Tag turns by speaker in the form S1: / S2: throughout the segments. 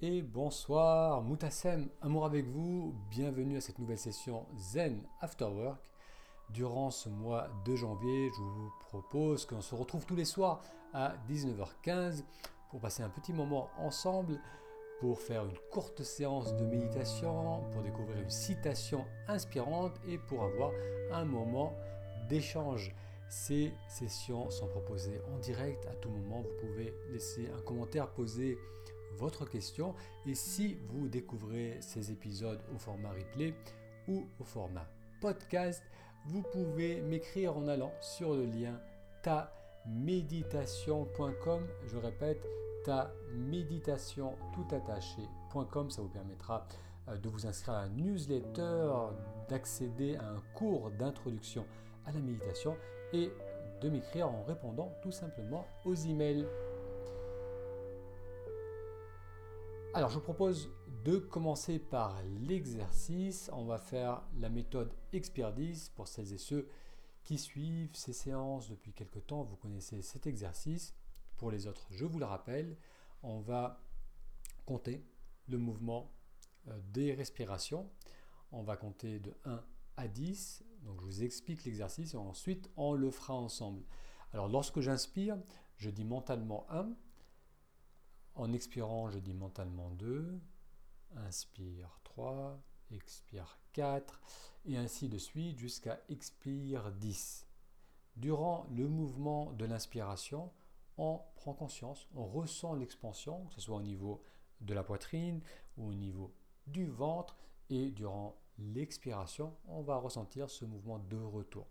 S1: et bonsoir, Moutassem, amour avec vous, bienvenue à cette nouvelle session Zen After Work. Durant ce mois de janvier, je vous propose qu'on se retrouve tous les soirs à 19h15 pour passer un petit moment ensemble, pour faire une courte séance de méditation, pour découvrir une citation inspirante et pour avoir un moment d'échange. Ces sessions sont proposées en direct à tout moment. Vous pouvez laisser un commentaire, poser votre question. Et si vous découvrez ces épisodes au format replay ou au format podcast, vous pouvez m'écrire en allant sur le lien taméditation.com. Je répète, taméditation Ça vous permettra euh, de vous inscrire à un newsletter, d'accéder à un cours d'introduction à la méditation et de m'écrire en répondant tout simplement aux emails. Alors je vous propose de commencer par l'exercice. On va faire la méthode Expert 10 pour celles et ceux qui suivent ces séances depuis quelque temps. Vous connaissez cet exercice. Pour les autres, je vous le rappelle, on va compter le mouvement euh, des respirations. On va compter de 1 à 10. Donc je vous explique l'exercice et ensuite on le fera ensemble. Alors lorsque j'inspire, je dis mentalement 1. En expirant, je dis mentalement 2. Inspire 3, expire 4, et ainsi de suite jusqu'à expire 10. Durant le mouvement de l'inspiration, on prend conscience, on ressent l'expansion, que ce soit au niveau de la poitrine ou au niveau du ventre, et durant l'expiration, on va ressentir ce mouvement de retour.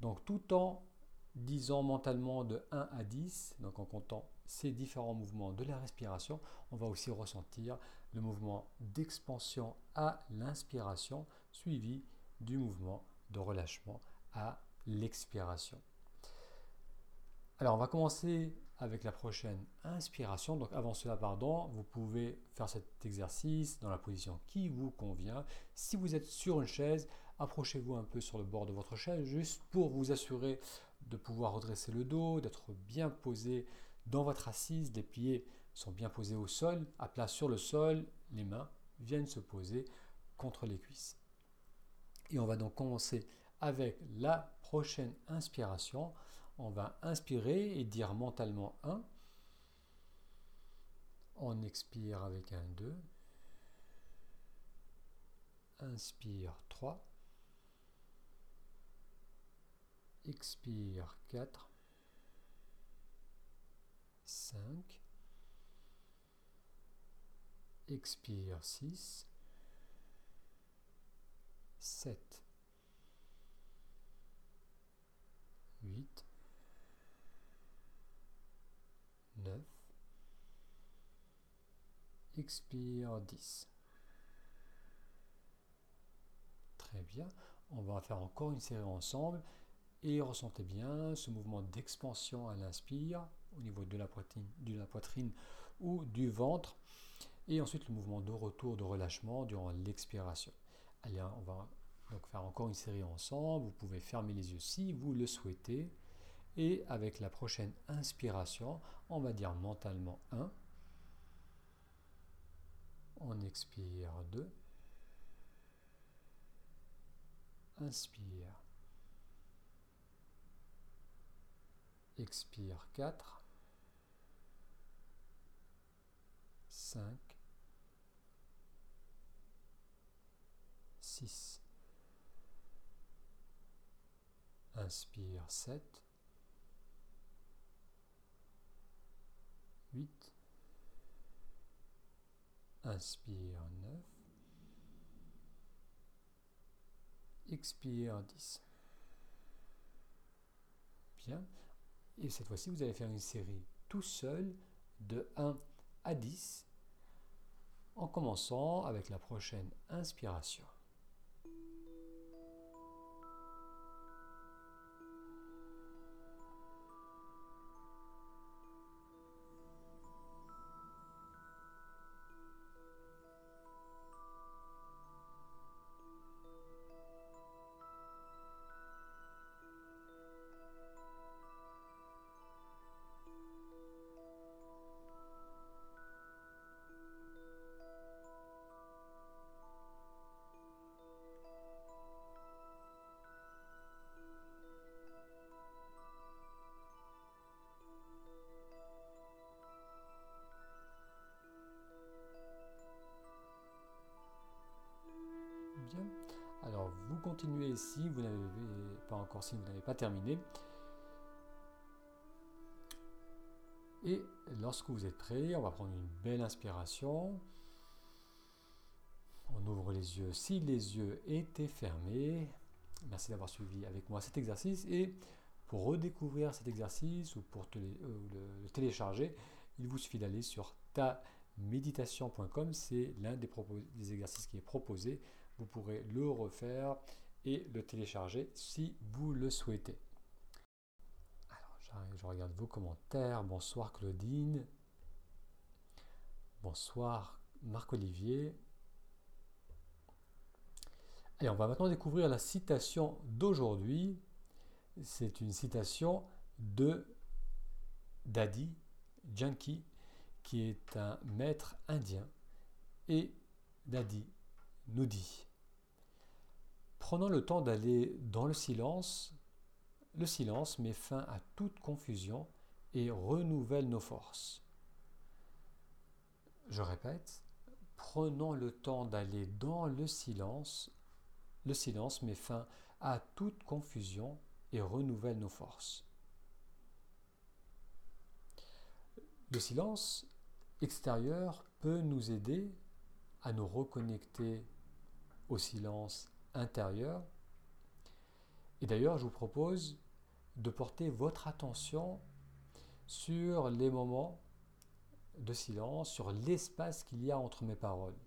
S1: Donc tout en disant mentalement de 1 à 10, donc en comptant ces différents mouvements de la respiration, on va aussi ressentir le mouvement d'expansion à l'inspiration suivi du mouvement de relâchement à l'expiration. Alors on va commencer avec la prochaine inspiration. Donc avant cela, pardon, vous pouvez faire cet exercice dans la position qui vous convient. Si vous êtes sur une chaise, approchez-vous un peu sur le bord de votre chaise juste pour vous assurer de pouvoir redresser le dos, d'être bien posé dans votre assise. Les pieds sont bien posés au sol, à plat sur le sol. Les mains viennent se poser contre les cuisses. Et on va donc commencer avec la prochaine inspiration on va inspirer et dire mentalement 1. On expire avec un 2. Inspire 3. Expire 4. 5. Expire 6. 7. 8. 9. Expire 10. Très bien. On va faire encore une série ensemble. Et ressentez bien ce mouvement d'expansion à l'inspire au niveau de la, poitrine, de la poitrine ou du ventre. Et ensuite le mouvement de retour, de relâchement durant l'expiration. Allez, on va donc faire encore une série ensemble. Vous pouvez fermer les yeux si vous le souhaitez. Et avec la prochaine inspiration, on va dire mentalement 1. On expire 2. Inspire. Expire 4. 5. 6. Inspire 7. 8. Inspire 9. Expire 10. Bien. Et cette fois-ci, vous allez faire une série tout seul de 1 à 10 en commençant avec la prochaine inspiration. Alors vous continuez si vous n'avez pas encore, si vous n'avez pas terminé. Et lorsque vous êtes prêt, on va prendre une belle inspiration. On ouvre les yeux si les yeux étaient fermés. Merci d'avoir suivi avec moi cet exercice. Et pour redécouvrir cet exercice ou pour euh, le, télécharger, il vous suffit d'aller sur taméditation.com. C'est l'un des, des exercices qui est proposé. Vous pourrez le refaire et le télécharger si vous le souhaitez. Alors, je regarde vos commentaires. Bonsoir Claudine. Bonsoir Marc-Olivier. Et on va maintenant découvrir la citation d'aujourd'hui. C'est une citation de Dadi Janki, qui est un maître indien. Et Dadi nous dit Prenons le temps d'aller dans le silence. Le silence met fin à toute confusion et renouvelle nos forces. Je répète, prenons le temps d'aller dans le silence le silence met fin à toute confusion et renouvelle nos forces. Le silence extérieur peut nous aider à nous reconnecter au silence intérieur. Et d'ailleurs, je vous propose de porter votre attention sur les moments de silence, sur l'espace qu'il y a entre mes paroles.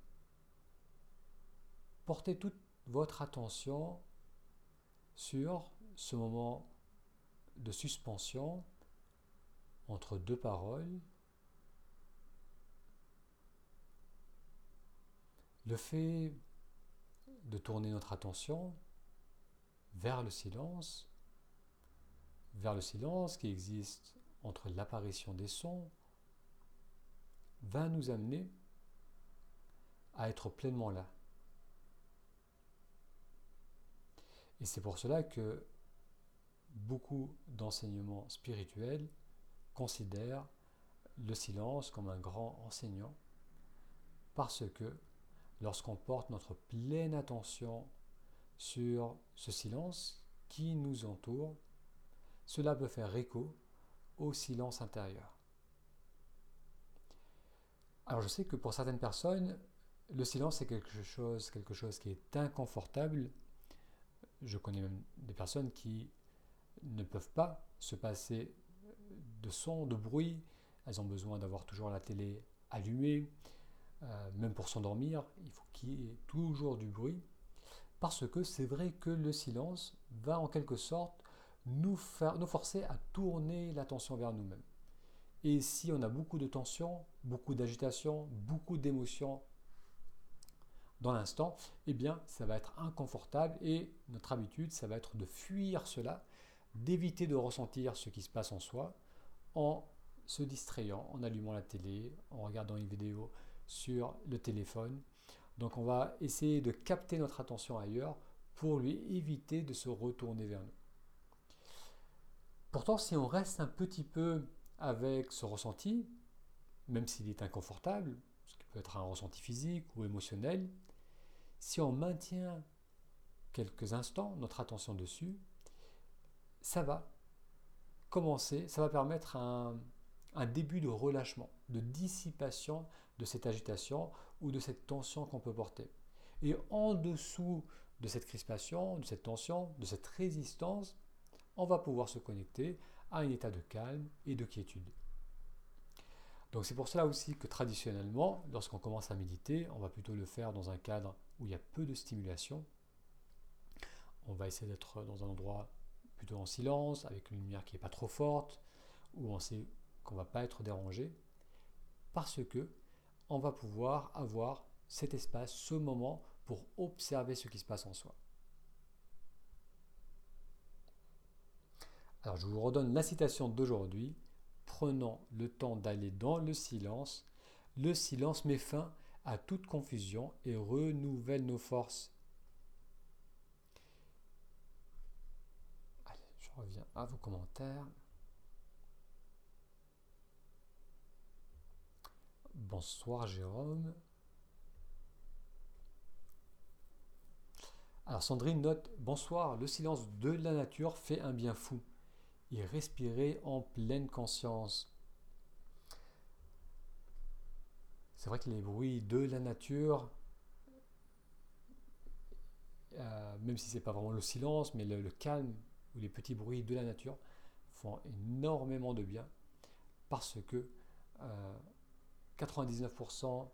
S1: Portez toute votre attention sur ce moment de suspension entre deux paroles. Le fait de tourner notre attention vers le silence, vers le silence qui existe entre l'apparition des sons, va nous amener à être pleinement là. Et c'est pour cela que beaucoup d'enseignements spirituels considèrent le silence comme un grand enseignant, parce que lorsqu'on porte notre pleine attention sur ce silence qui nous entoure, cela peut faire écho au silence intérieur. Alors je sais que pour certaines personnes, le silence est quelque chose, quelque chose qui est inconfortable je connais même des personnes qui ne peuvent pas se passer de son, de bruit. Elles ont besoin d'avoir toujours la télé allumée. Euh, même pour s'endormir, il faut qu'il y ait toujours du bruit. Parce que c'est vrai que le silence va en quelque sorte nous, nous forcer à tourner l'attention vers nous-mêmes. Et si on a beaucoup de tension, beaucoup d'agitation, beaucoup d'émotions dans l'instant, eh bien, ça va être inconfortable et notre habitude, ça va être de fuir cela, d'éviter de ressentir ce qui se passe en soi en se distrayant, en allumant la télé, en regardant une vidéo sur le téléphone. Donc on va essayer de capter notre attention ailleurs pour lui éviter de se retourner vers nous. Pourtant, si on reste un petit peu avec ce ressenti, même s'il est inconfortable, ce qui peut être un ressenti physique ou émotionnel, si on maintient quelques instants notre attention dessus, ça va commencer, ça va permettre un, début de relâchement, de dissipation de cette agitation ou de cette tension qu'on peut porter. Et en dessous de cette crispation, de cette tension, de cette résistance, on va pouvoir se connecter à un état de calme et de quiétude. Donc c'est pour cela aussi que traditionnellement, lorsqu'on commence à méditer, on va plutôt le faire dans un cadre où il y a peu de stimulation. On va essayer d'être dans un endroit plutôt en silence, avec une lumière qui n'est pas trop forte, où on sait qu'on ne va pas être dérangé, parce que on va pouvoir avoir cet espace, ce moment pour observer ce qui se passe en soi. Alors je vous redonne la citation d'aujourd'hui. Prenons le temps d'aller dans le silence. Le silence met fin à toute confusion et renouvelle nos forces. Je reviens à vos commentaires. Bonsoir Jérôme. Alors Sandrine note Bonsoir, le silence de la nature fait un bien fou. Y respirer en pleine conscience. C'est vrai que les bruits de la nature, euh, même si ce n'est pas vraiment le silence, mais le, calme ou les petits bruits de la nature font énormément de bien parce que 99% euh,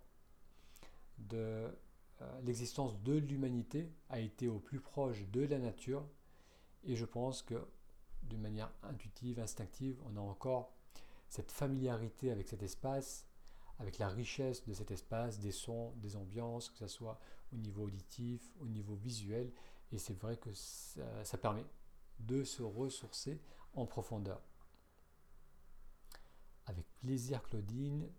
S1: de euh, l'existence de l'humanité a été au plus proche de la nature. Et je pense que d'une manière intuitive, instinctive, on a encore cette familiarité avec cet espace, avec la richesse de cet espace, des sons, des ambiances, que ce soit au niveau auditif, au niveau visuel, et c'est vrai que ça, permet de se ressourcer en profondeur. Avec plaisir Claudine,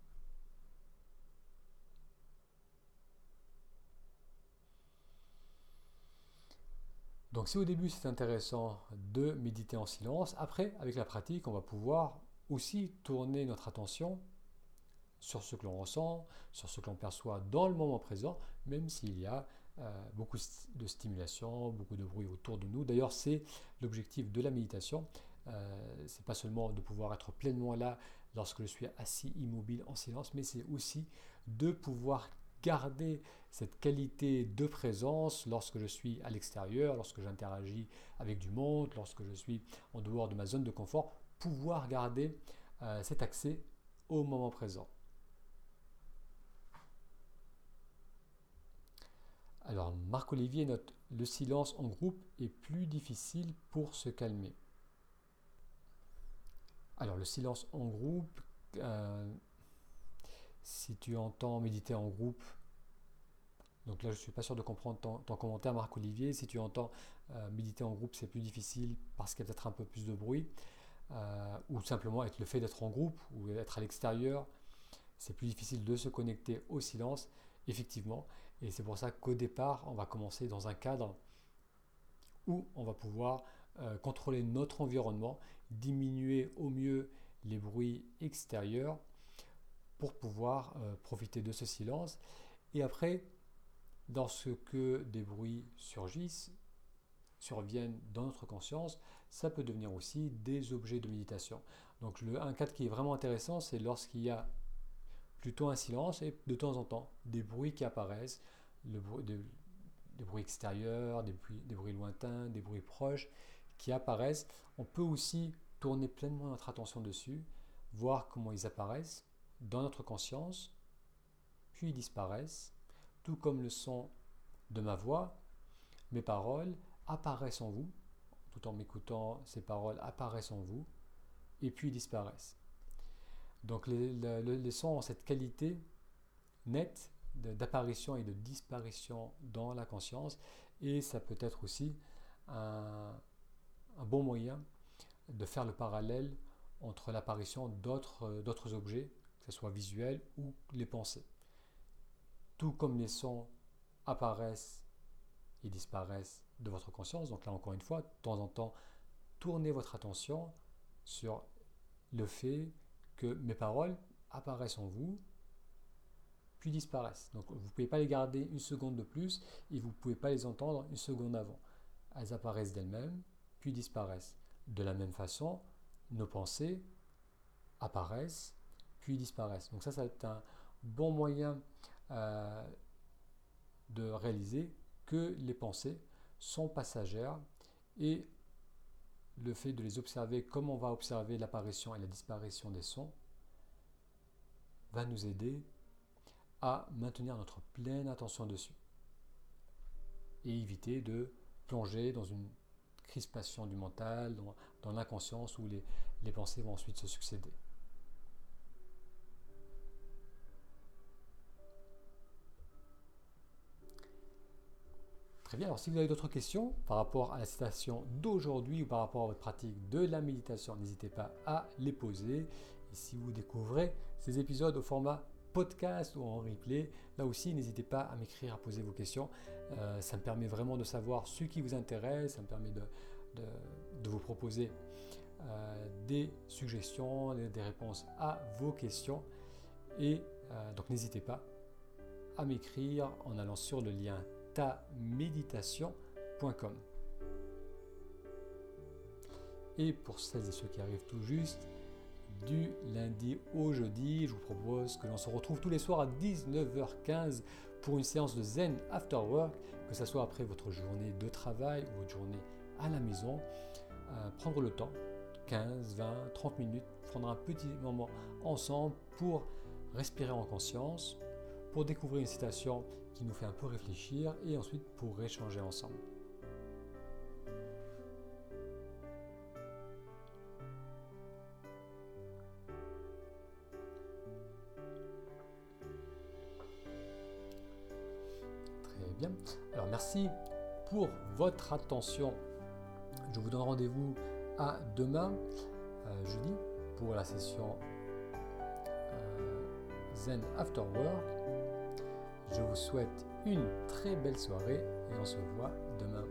S1: Donc si au début c'est intéressant de méditer en silence, après avec la pratique on va pouvoir aussi tourner notre attention sur ce que l'on ressent, sur ce que l'on perçoit dans le moment présent, même s'il y a euh, beaucoup de stimulation, beaucoup de bruit autour de nous. D'ailleurs, c'est l'objectif de la méditation. Euh, c'est pas seulement de pouvoir être pleinement là lorsque je suis assis immobile en silence, mais c'est aussi de pouvoir garder cette qualité de présence lorsque je suis à l'extérieur, lorsque j'interagis avec du monde, lorsque je suis en dehors de ma zone de confort, pouvoir garder euh, cet accès au moment présent. Alors, Marc-Olivier note le silence en groupe est plus difficile pour se calmer. Alors, le silence en groupe, euh, si tu entends méditer en groupe, donc là je ne suis pas sûr de comprendre ton, commentaire Marc-Olivier, si tu entends euh, méditer en groupe c'est plus difficile parce qu'il y a peut-être un peu plus de bruit, euh, ou simplement avec le fait d'être en groupe ou d'être à l'extérieur, c'est plus difficile de se connecter au silence, effectivement. Et c'est pour ça qu'au départ, on va commencer dans un cadre où on va pouvoir euh, contrôler notre environnement, diminuer au mieux les bruits extérieurs pour pouvoir profiter de ce silence. Et après, lorsque des bruits surgissent, surviennent dans notre conscience, ça peut devenir aussi des objets de méditation. Donc un cadre qui est vraiment intéressant, c'est lorsqu'il y a plutôt un silence et de temps en temps des bruits qui apparaissent, des, bruits extérieurs, des bruits lointains, des bruits proches qui apparaissent. On peut aussi tourner pleinement notre attention dessus, voir comment ils apparaissent dans notre conscience, puis ils disparaissent, comme le son de ma voix, mes paroles apparaissent en vous, tout en m'écoutant, ces paroles apparaissent en vous, et puis disparaissent. Donc les, sons ont cette qualité nette d'apparition et de disparition dans la conscience et ça peut être aussi un, bon moyen de faire le parallèle entre l'apparition d'autres objets, que ce soit visuels ou les pensées. Tout comme les sons apparaissent et disparaissent de votre conscience, donc là encore une fois, de temps en temps, tournez votre attention sur le fait que mes paroles apparaissent en vous, puis disparaissent. Donc vous ne pouvez pas les garder une seconde de plus et vous ne pouvez pas les entendre une seconde avant. Elles apparaissent d'elles-mêmes, puis disparaissent. De la même façon, nos pensées apparaissent, puis disparaissent. Donc ça, être un bon moyen euh, de réaliser que les pensées sont passagères et le fait de les observer comme on va observer l'apparition et la disparition des sons va nous aider à maintenir notre pleine attention dessus et éviter de plonger dans une crispation du mental, dans, l'inconscience où les pensées vont ensuite se succéder. Très bien, alors si vous avez d'autres questions par rapport à la citation d'aujourd'hui ou par rapport à votre pratique de la méditation, n'hésitez pas à les poser. Et si vous découvrez ces épisodes au format podcast ou en replay, là aussi n'hésitez pas à m'écrire, à poser vos questions. Euh, ça me permet vraiment de savoir ce qui vous intéresse, ça me permet de, vous proposer euh, des suggestions, des, réponses à vos questions. Et euh, donc n'hésitez pas à m'écrire en allant sur le lien méditation www.zenafterwork.com. Et pour celles et ceux qui arrivent tout juste, du lundi au jeudi, je vous propose que l'on se retrouve tous les soirs à 19h15 pour une séance de Zen After Work, que ce soit après votre journée de travail ou votre journée à la maison. Euh, prendre le temps, 15, 20, 30 minutes, prendre un petit moment ensemble pour respirer en conscience, pour découvrir une citation qui nous fait un peu réfléchir et ensuite pour échanger ensemble. Très bien. Alors merci pour votre attention. Je vous donne rendez-vous à demain, euh, jeudi, pour la session euh, Zen After Work. Je vous souhaite une très belle soirée et on se voit demain.